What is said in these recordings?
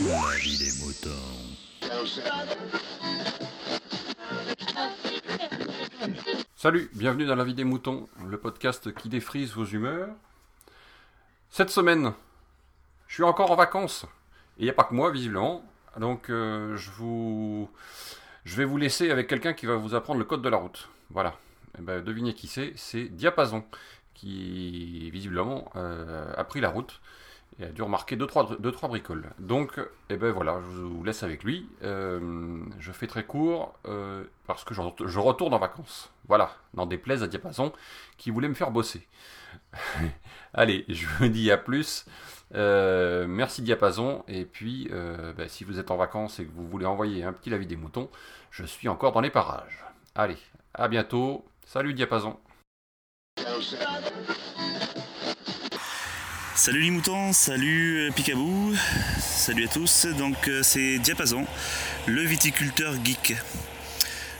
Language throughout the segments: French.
La des moutons. Salut, bienvenue dans la vie des moutons, le podcast qui défrise vos humeurs. Cette semaine, je suis encore en vacances. Et il n'y a pas que moi, visiblement. Donc, euh, je, vous... je vais vous laisser avec quelqu'un qui va vous apprendre le code de la route. Voilà. Eh ben, devinez qui c'est C'est Diapason, qui visiblement euh, a pris la route et a dû remarquer 2-3 deux, trois, deux, trois bricoles. Donc, eh ben voilà, je vous laisse avec lui. Euh, je fais très court euh, parce que je, retourne en vacances. Voilà, des plaies à Diapason qui voulaient me faire bosser. Allez, je vous dis à plus. Euh, merci Diapason. Et puis, bah, si vous êtes en vacances et que vous voulez envoyer un petit lavis des moutons, je suis encore dans les parages. Allez, à bientôt. Salut Diapason. Salut les moutons, salut Picabou, salut à tous. Donc euh, c'est Diapason, le viticulteur geek.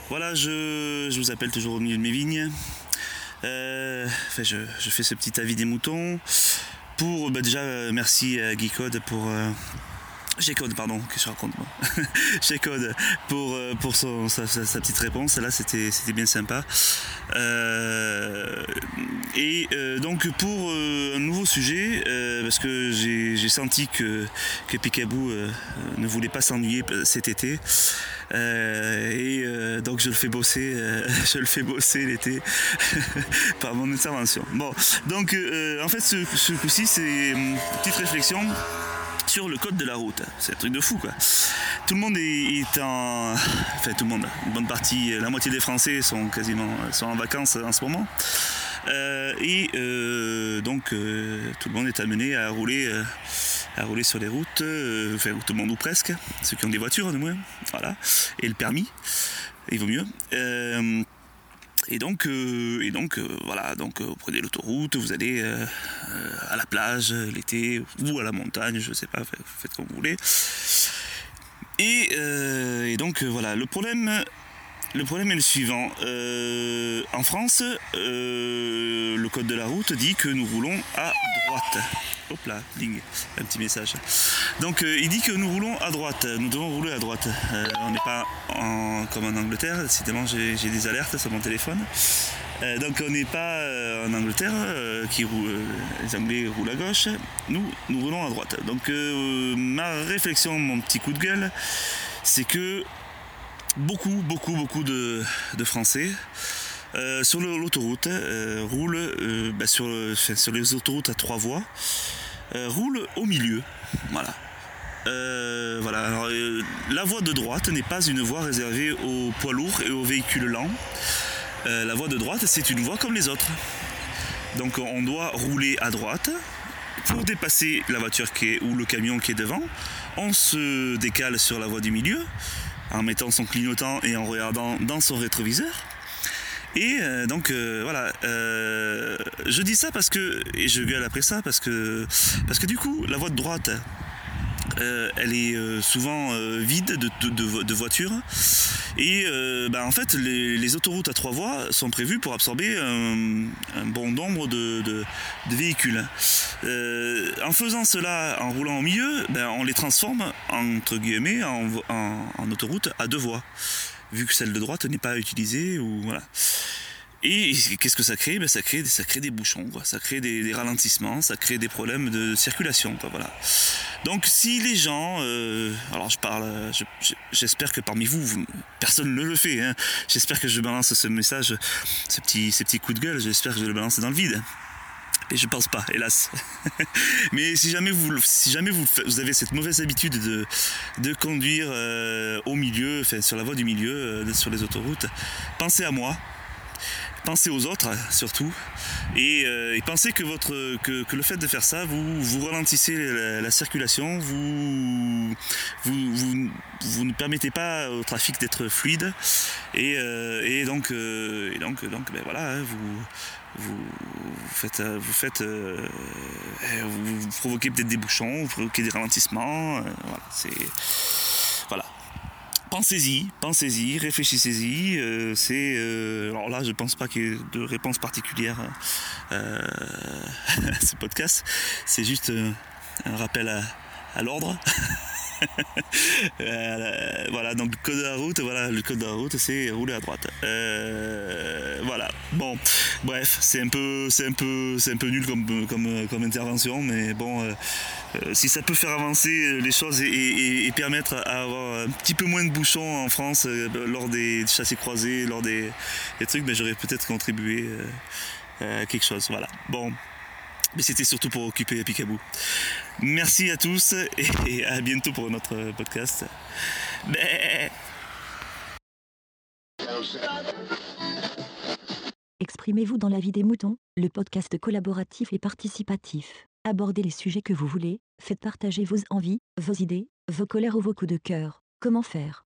Voilà, je, vous appelle toujours au milieu de mes vignes. Euh, enfin, je, fais ce petit avis des moutons. Pour bah, déjà, euh, merci à Geekode pour. Euh, G-Code, pardon, que je raconte moi. G-Code pour, euh, sa, petite réponse. Là, c'était bien sympa. Euh, et euh, donc, pour euh, un nouveau sujet, parce que j'ai senti que, que Picaboo ne voulait pas s'ennuyer cet été. et donc, je le fais bosser, je le fais bosser l'été par mon intervention. Bon, donc, en fait, ce, ce coup-ci, c'est une petite réflexion sur le code de la route. C'est un truc de fou quoi. Tout le monde est, est, en. Enfin tout le monde, une bonne partie, la moitié des Français sont quasiment sont en vacances en ce moment. Euh, et euh, donc euh, tout le monde est amené à rouler à rouler sur les routes, enfin tout le monde ou presque, ceux qui ont des voitures du moins, voilà, et le permis, il vaut mieux. Et donc, et donc voilà, donc vous prenez l'autoroute, vous allez à la plage l'été ou à la montagne, je sais pas, faites, faites comme vous voulez. Et donc voilà, le problème, le problème est le suivant. en France, le code de la route dit que nous roulons à droite. Hop là, ding, un petit message. Donc euh, il dit que nous roulons à droite, nous devons rouler à droite. Euh, on n'est pas comme en Angleterre, décidément j'ai des alertes sur mon téléphone. Euh, donc on n'est pas en Angleterre, qui roule, les Anglais roulent à gauche, nous, nous roulons à droite. Donc ma réflexion, mon petit coup de gueule, c'est que beaucoup, beaucoup, beaucoup de, Français euh, sur l'autoroute, euh, roule euh, bah sur, les autoroutes à trois voies, roule au milieu. Voilà. la voie de droite n'est pas une voie réservée aux poids lourds et aux véhicules lents. la voie de droite, c'est une voie comme les autres. Donc on doit rouler à droite. Pour dépasser la voiture qui est, ou le camion qui est devant, on se décale sur la voie du milieu en mettant son clignotant et en regardant dans son rétroviseur. Et euh, donc euh, voilà, euh, je dis ça parce que, et je gueule après ça parce que, parce que du coup, la voie de droite, euh, elle est souvent vide de, voitures. Et bah, en fait, les, autoroutes à trois voies sont prévues pour absorber un, bon nombre de, véhicules. en faisant cela, en roulant au milieu, ben, on les transforme entre guillemets en, en, autoroute à deux voies vu que celle de droite n'est pas utilisée ou voilà. Et qu'est-ce que ça crée? Ben ça, crée ça crée des bouchons, ça crée des, ralentissements, ça crée des problèmes de circulation. Voilà. Donc si les gens, euh, alors je parle, j'espère je, que parmi vous, personne ne le fait, hein. j'espère que je balance ce message, ce petit, ces petits coups de gueule, j'espère que je le balance dans le vide. Et je pense pas, hélas. Mais si jamais vous, si jamais vous, avez cette mauvaise habitude de, conduire euh, au milieu, enfin sur la voie du milieu, euh, sur les autoroutes, pensez à moi. Pensez aux autres surtout et, euh, pensez que, le fait de faire ça, vous, vous ralentissez la, la circulation, vous, vous, vous, ne permettez pas au trafic d'être fluide et, euh, donc, euh, donc, donc ben voilà, hein, vous, vous, faites, vous, faites vous, provoquez peut-être des bouchons, vous provoquez des ralentissements. Voilà, c'est. Pensez-y, pensez-y, réfléchissez-y. Euh, c'est alors là, je pense pas qu'il y ait de réponse particulière à ce podcast. C'est juste un rappel à l'ordre. Euh, voilà, donc le code de la route, voilà, le code de la route, c'est rouler à droite. Euh, voilà. Bon, bref, c'est un peu, c'est un peu, c'est un peu nul comme, comme, comme intervention, mais bon, euh, euh, si ça peut faire avancer les choses et, et- et permettre à avoir un petit peu moins de bouchons en France lors des chassés croisés, lors des, des trucs, ben, j'aurais peut-être contribué à quelque chose. Voilà. Bon. Mais c'était surtout pour occuper Picaboo. Merci à tous et, à bientôt pour notre podcast. Exprimez-vous dans la vie des moutons, le podcast collaboratif et participatif. Abordez les sujets que vous voulez, faites partager vos envies, vos idées, vos colères ou vos coups de cœur. Comment faire?